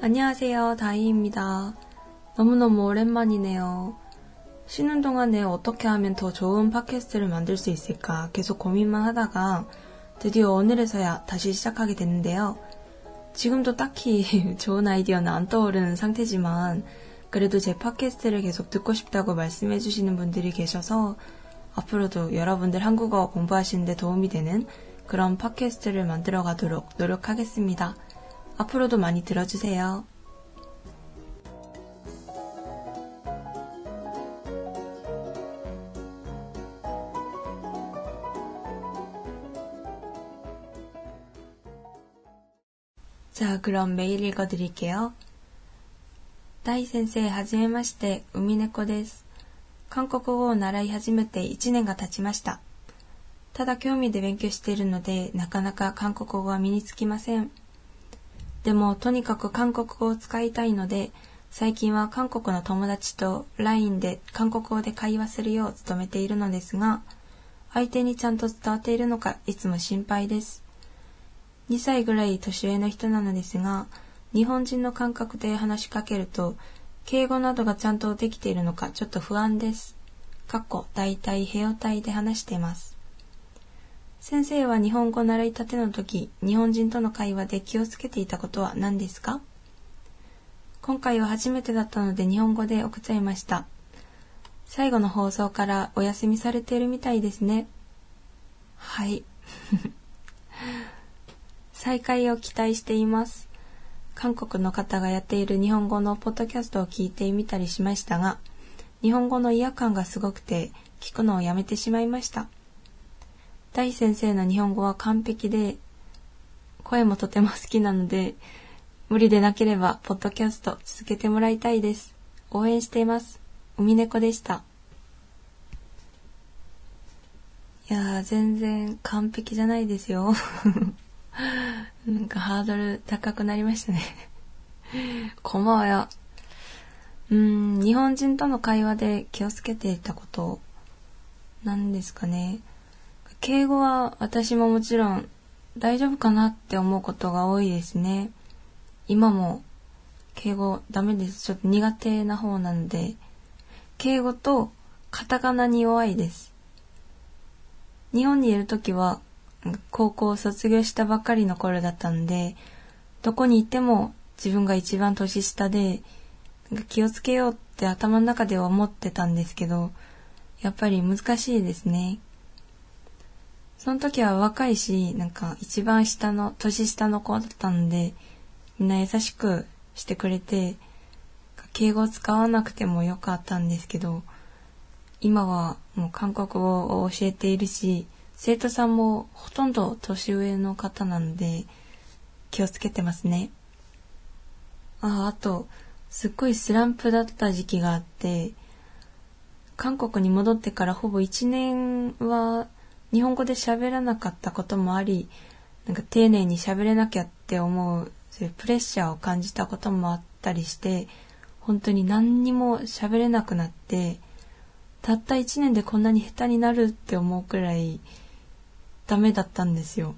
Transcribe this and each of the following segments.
안녕하세요. 다이입니다. 너무너무 오랜만이네요. 쉬는 동안에 어떻게 하면 더 좋은 팟캐스트를 만들 수 있을까 계속 고민만 하다가 드디어 오늘에서야 다시 시작하게 됐는데요. 지금도 딱히 좋은 아이디어는 안 떠오르는 상태지만 그래도 제 팟캐스트를 계속 듣고 싶다고 말씀해 주시는 분들이 계셔서 앞으로도 여러분들 한국어 공부하시는데 도움이 되는 그런 팟캐스트를 만들어 가도록 노력하겠습니다. 앞으로도 많이 들어주세요. 자, 그럼 메일 읽어드릴게요. 다이 센세, はじめまして、海猫です。韓国語を習い始めて1年が経ちました。ただ興味で勉強しているので、なかなか韓国語は身につきません。 でも、とにかく韓国語を使いたいので、最近は韓国の友達と LINE で韓国語で会話するよう努めているのですが、相手にちゃんと伝わっているのかいつも心配です。2歳ぐらい年上の人なのですが、日本人の感覚で話しかけると、敬語などがちゃんとできているのかちょっと不安です。かっこ大体平和体で話しています。先生は日本語習いたての時、日本人との会話で気をつけていたことは何ですか？今回は初めてだったので日本語で送っちゃいました。最後の放送からお休みされているみたいですね。はい。再開を期待しています。韓国の方がやっている日本語のポッドキャストを聞いてみたりしましたが、日本語の違和感がすごくて聞くのをやめてしまいました。大先生の日本語は完璧で、声もとても好きなので、無理でなければ、ポッドキャスト続けてもらいたいです。応援しています。海猫でした。いやー、全然完璧じゃないですよ。なんかハードル高くなりましたね。こんばんは。うん、日本人との会話で気をつけていたこと、なんですかね。敬語は私ももちろん大丈夫かなって思うことが多いですね。今も敬語ダメです。ちょっと苦手な方なので、敬語とカタカナに弱いです。日本にいるときは高校を卒業したばかりの頃だったんで、どこに行っても自分が一番年下で、気をつけようって頭の中では思ってたんですけど、やっぱり難しいですね。その時は若いし、なんか一番下の、年下の子だったんで、みんな優しくしてくれて、敬語を使わなくてもよかったんですけど、今はもう韓国語を教えているし、生徒さんもほとんど年上の方なので気をつけてますね。あ、あと、すっごいスランプだった時期があって、韓国に戻ってからほぼ1年は日本語で喋らなかったこともあり、なんか丁寧に喋れなきゃって思う、そういうプレッシャーを感じたこともあったりして、本当に何にも喋れなくなって、たった1年でこんなに下手になるって思うくらい、ダメだったんですよ。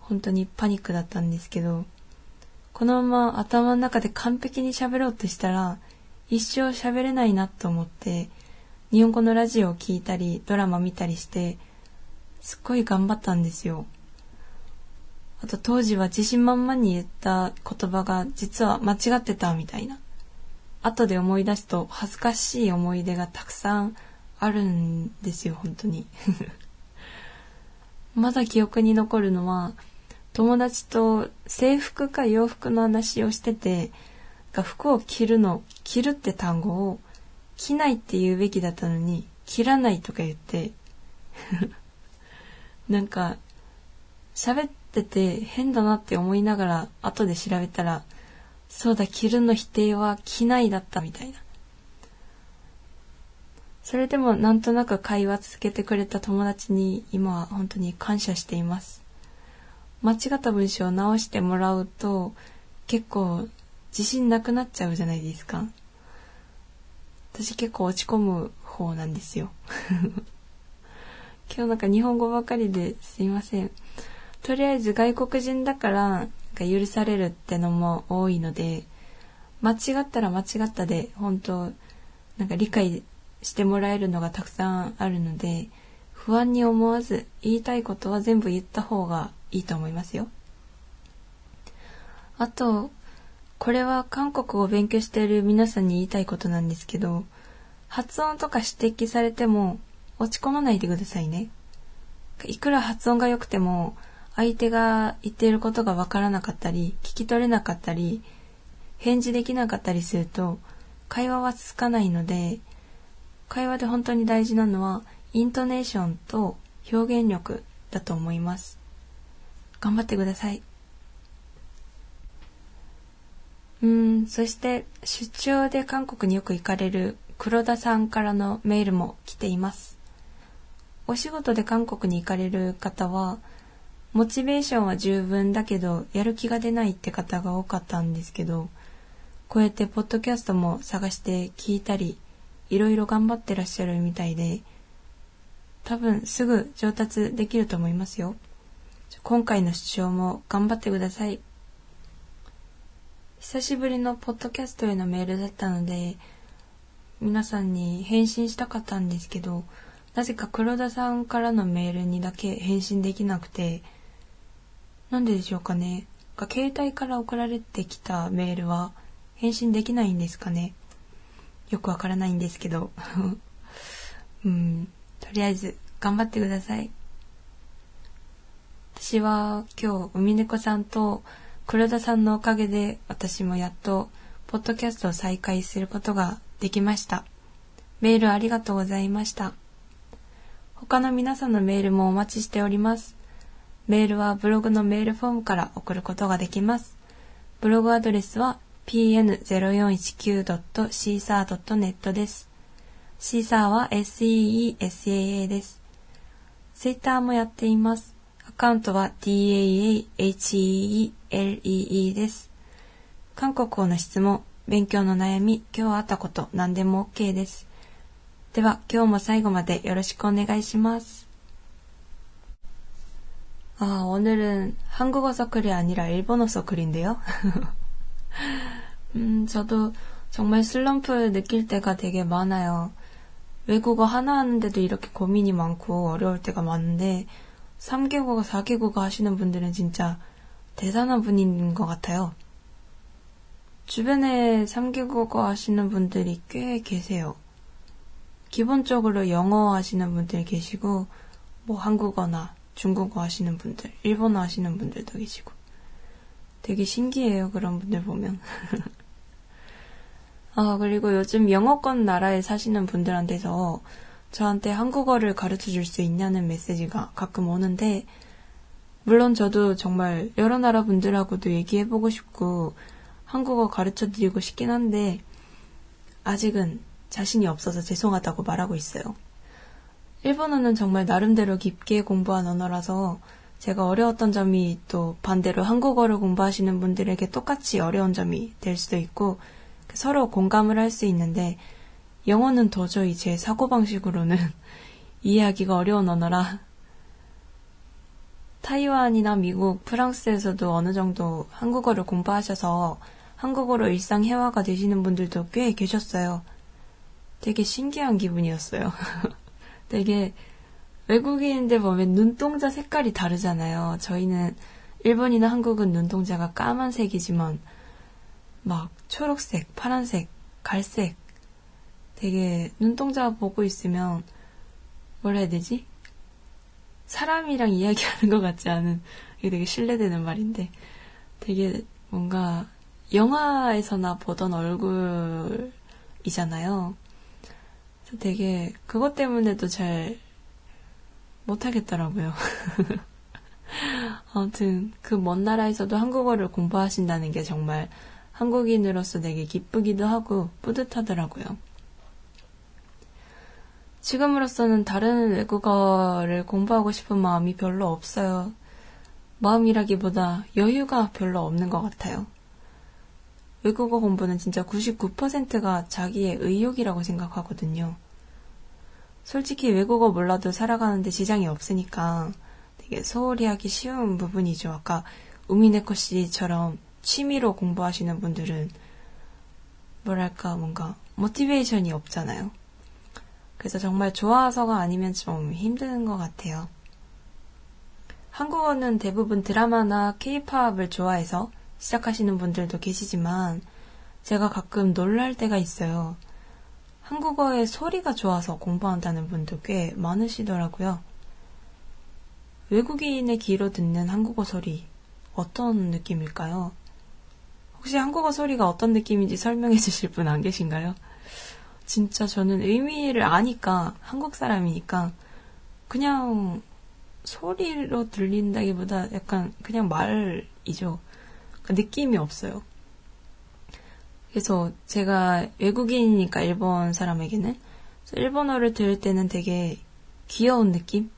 本当にパニックだったんですけど、このまま頭の中で完璧に喋ろうとしたら、一生喋れないなと思って、日本語のラジオを聴いたり、ドラマ見たりして、すっごい頑張ったんですよ。あと当時は自信満々に言った言葉が実は間違ってたみたいな。後で思い出すと恥ずかしい思い出がたくさんあるんですよ、本当に。まだ記憶に残るのは、友達と制服か洋服の話をしてて、が服を着るの、着るって単語を着ないって言うべきだったのに、切らないとか言って、なんか、喋ってて変だなって思いながら後で調べたら、そうだ、着るの否定は着ないだったみたいな。それでもなんとなく会話続けてくれた友達に今は本当に感謝しています。間違った文章を直してもらうと結構自信なくなっちゃうじゃないですか。私結構落ち込む方なんですよ。今日なんか日本語ばかりですいません。とりあえず外国人だから許されるってのも多いので、間違ったら間違ったで、本当なんか理解してもらえるのがたくさんあるので、不安に思わず言いたいことは全部言った方がいいと思いますよ。あと、これは韓国を勉強している皆さんに言いたいことなんですけど、発音とか指摘されても落ち込まないでくださいね。いくら発音が良くても、相手が言っていることがわからなかったり、聞き取れなかったり、返事できなかったりすると、会話は続かないので、会話で本当に大事なのは、イントネーションと表現力だと思います。頑張ってください。うん、そして出張で韓国によく行かれる黒田さんからのメールも来ています。お仕事で韓国に行かれる方は、モチベーションは十分だけど、やる気が出ないって方が多かったんですけど、こうやってポッドキャストも探して聞いたり、いろいろ頑張ってらっしゃるみたいで、多分すぐ上達できると思いますよ。今回の出張も頑張ってください。久しぶりのポッドキャストへのメールだったので、皆さんに返信したかったんですけど、なぜか黒田さんからのメールにだけ返信できなくて、なんででしょうかね。携帯から送られてきたメールは返信できないんですかね。よくわからないんですけど。うん、とりあえず頑張ってください。私は今日、海猫さんと黒田さんのおかげで私もやっとポッドキャストを再開することができました。メールありがとうございました。他の皆さんのメールもお待ちしております。メールはブログのメールフォームから送ることができます。ブログアドレスは pn0419.caesar.net です。シーサーは SEESAA です。ツイッターもやっています。アカウントは DAAHEELEE です。韓国語の質問、勉強の悩み、今日あったこと、何でも OK です。では、今日も最後までよろしくお願いします。아오늘은한국어서글이아니라일본어서글인데요 음, 저도 정말 슬럼프 느낄 때가 되게 많아요. 외국어 하나 하는데도 이렇게 고민이 많고 어려울 때가 많은데 3개국어, 4개국어 하시는 분들은 진짜 대단한 분인 것 같아요. 주변에 3개국어 하시는 분들이 꽤 계세요. 기본적으로 영어 하시는 분들 계시고, 뭐 한국어나 중국어 하시는 분들, 일본어 하시는 분들도 계시고. 되게 신기해요, 그런 분들 보면. 아, 그리고 요즘 영어권 나라에 사시는 분들한테서 저한테 한국어를 가르쳐 줄 수 있냐는 메시지가 가끔 오는데, 물론 저도 정말 여러 나라 분들하고도 얘기해보고 싶고, 한국어 가르쳐 드리고 싶긴 한데 아직은 자신이 없어서 죄송하다고 말하고 있어요. 일본어는 정말 나름대로 깊게 공부한 언어라서 제가 어려웠던 점이 또 반대로 한국어를 공부하시는 분들에게 똑같이 어려운 점이 될 수도 있고 서로 공감을 할 수 있는데 영어는 도저히 제 사고방식으로는 이해하기가 어려운 언어라 타이완이나 미국, 프랑스에서도 어느 정도 한국어를 공부하셔서 한국어로 일상 회화가 되시는 분들도 꽤 계셨어요. 되게 신기한 기분이었어요. 되게 외국인들 보면 눈동자 색깔이 다르잖아요. 저희는 일본이나 한국은 눈동자가 까만색이지만 막 초록색, 파란색, 갈색 되게 눈동자 보고 있으면 뭐라 해야 되지? 사람이랑 이야기하는 것 같지 않은 이게 되게 신뢰되는 말인데 되게 뭔가 영화에서나 보던 얼굴이잖아요. 되게 그것 때문에도 잘 못하겠더라고요. 아무튼 그 먼 나라에서도 한국어를 공부하신다는 게 정말 한국인으로서 되게 기쁘기도 하고 뿌듯하더라고요. 지금으로서는 다른 외국어를 공부하고 싶은 마음이 별로 없어요. 마음이라기보다 여유가 별로 없는 것 같아요. 외국어 공부는 진짜 99%가 자기의 의욕이라고 생각하거든요. 솔직히 외국어 몰라도 살아가는데 지장이 없으니까 되게 소홀히 하기 쉬운 부분이죠. 아까 우미네코 씨처럼 취미로 공부하시는 분들은 뭐랄까, 뭔가, 모티베이션이 없잖아요. 그래서 정말 좋아서가 아니면 좀 힘든 것 같아요. 한국어는 대부분 드라마나 케이팝을 좋아해서 시작하시는 분들도 계시지만 제가 가끔 놀랄 때가 있어요. 한국어의 소리가 좋아서 공부한다는 분도 꽤 많으시더라고요. 외국인의 귀로 듣는 한국어 소리 어떤 느낌일까요? 혹시 한국어 소리가 어떤 느낌인지 설명해 주실 분 안 계신가요? 진짜 저는 의미를 아니까 한국 사람이니까 그냥 소리로 들린다기보다 약간 그냥 말이죠. 그 느낌이 없어요. 그래서 제가 외국인이니까 일본 사람에게는 일본어를 들을 때는 되게 귀여운 느낌?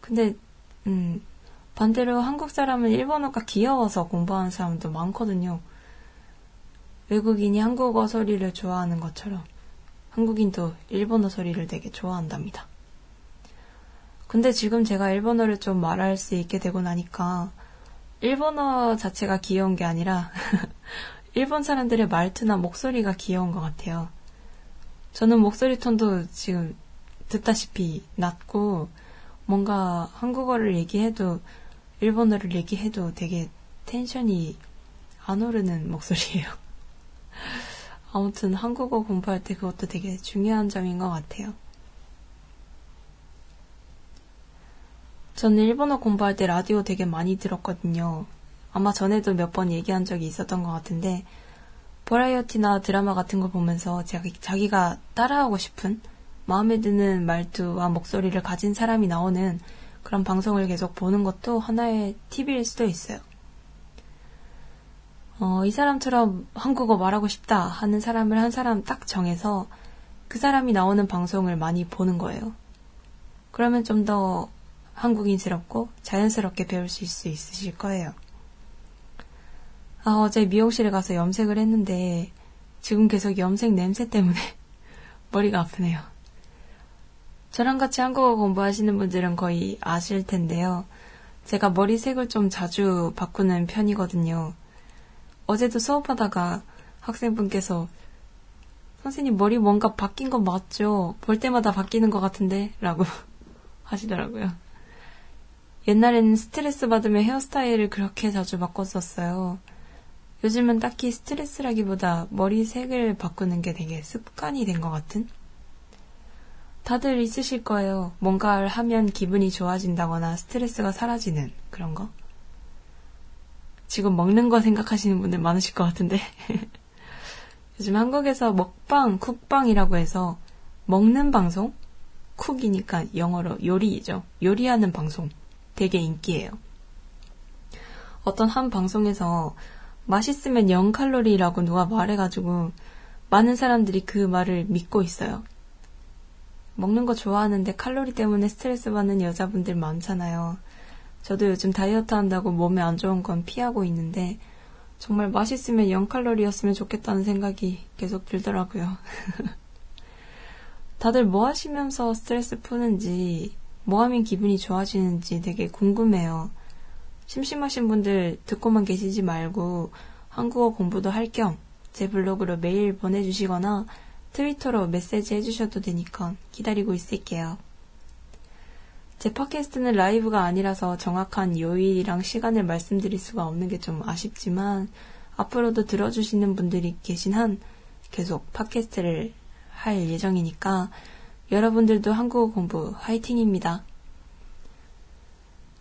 근데 음 반대로 한국 사람은 일본어가 귀여워서 공부하는 사람도 많거든요. 외국인이 한국어 소리를 좋아하는 것처럼 한국인도 일본어 소리를 되게 좋아한답니다. 근데 지금 제가 일본어를 좀 말할 수 있게 되고 나니까 일본어 자체가 귀여운 게 아니라 일본 사람들의 말투나 목소리가 귀여운 것 같아요. 저는 목소리 톤도 지금 듣다시피 낮고 뭔가 한국어를 얘기해도 일본어를 얘기해도 되게 텐션이 안 오르는 목소리예요. 아무튼 한국어 공부할 때 그것도 되게 중요한 점인 것 같아요. 저는 일본어 공부할 때 라디오 되게 많이 들었거든요. 아마 전에도 몇 번 얘기한 적이 있었던 것 같은데, 버라이어티나 드라마 같은 거 보면서 자기, 자기가 따라하고 싶은 마음에 드는 말투와 목소리를 가진 사람이 나오는 그런 방송을 계속 보는 것도 하나의 팁일 수도 있어요. 어, 이 사람처럼 한국어 말하고 싶다 하는 사람을 한 사람 딱 정해서 그 사람이 나오는 방송을 많이 보는 거예요. 그러면 좀 더 한국인스럽고 자연스럽게 배울 수 있으실 거예요. 아, 어제 미용실에 가서 염색을 했는데 지금 계속 염색 냄새 때문에 머리가 아프네요. 저랑 같이 한국어 공부하시는 분들은 거의 아실 텐데요. 제가 머리색을 좀 자주 바꾸는 편이거든요. 어제도 수업하다가 학생분께서 선생님 머리 뭔가 바뀐 거 맞죠? 볼 때마다 바뀌는 것 같은데? 라고 하시더라고요. 옛날에는 스트레스 받으면 헤어스타일을 그렇게 자주 바꿨었어요. 요즘은 딱히 스트레스라기보다 머리 색을 바꾸는 게 되게 습관이 된 것 같은? 다들 있으실 거예요. 뭔가를 하면 기분이 좋아진다거나 스트레스가 사라지는 그런 거. 지금 먹는 거 생각하시는 분들 많으실 것 같은데. 요즘 한국에서 먹방, 쿡방이라고 해서 먹는 방송? 쿡이니까 영어로 요리이죠. 요리하는 방송. 되게 인기예요. 어떤 한 방송에서 맛있으면 0칼로리라고 누가 말해가지고 많은 사람들이 그 말을 믿고 있어요. 먹는 거 좋아하는데 칼로리 때문에 스트레스 받는 여자분들 많잖아요. 저도 요즘 다이어트 한다고 몸에 안 좋은 건 피하고 있는데 정말 맛있으면 0칼로리였으면 좋겠다는 생각이 계속 들더라고요. 다들 뭐 하시면서 스트레스 푸는지, 뭐 하면 기분이 좋아지는지 되게 궁금해요. 심심하신 분들 듣고만 계시지 말고 한국어 공부도 할 겸 제 블로그로 메일 보내주시거나 트위터로 메시지 해주셔도 되니까 기다리고 있을게요. 제 팟캐스트는 라이브가 아니라서 정확한 요일이랑 시간을 말씀드릴 수가 없는 게 좀 아쉽지만 앞으로도 들어주시는 분들이 계신 한 계속 팟캐스트를 할 예정이니까 여러분들도 한국어 공부 화이팅입니다.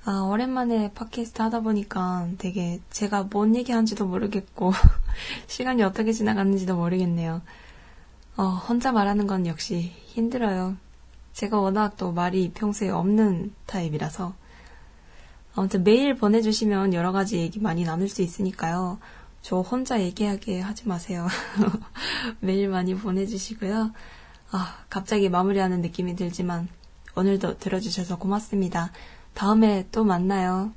아, 오랜만에 팟캐스트 하다 보니까 되게 제가 뭔 얘기하는지도 모르겠고 시간이 어떻게 지나갔는지도 모르겠네요. 어, 혼자 말하는 건 역시 힘들어요. 제가 워낙 또 말이 평소에 없는 타입이라서. 아무튼 메일 보내주시면 여러 가지 얘기 많이 나눌 수 있으니까요. 저 혼자 얘기하게 하지 마세요. 메일 많이 보내주시고요. 아, 갑자기 마무리하는 느낌이 들지만 오늘도 들어주셔서 고맙습니다. 다음에 또 만나요.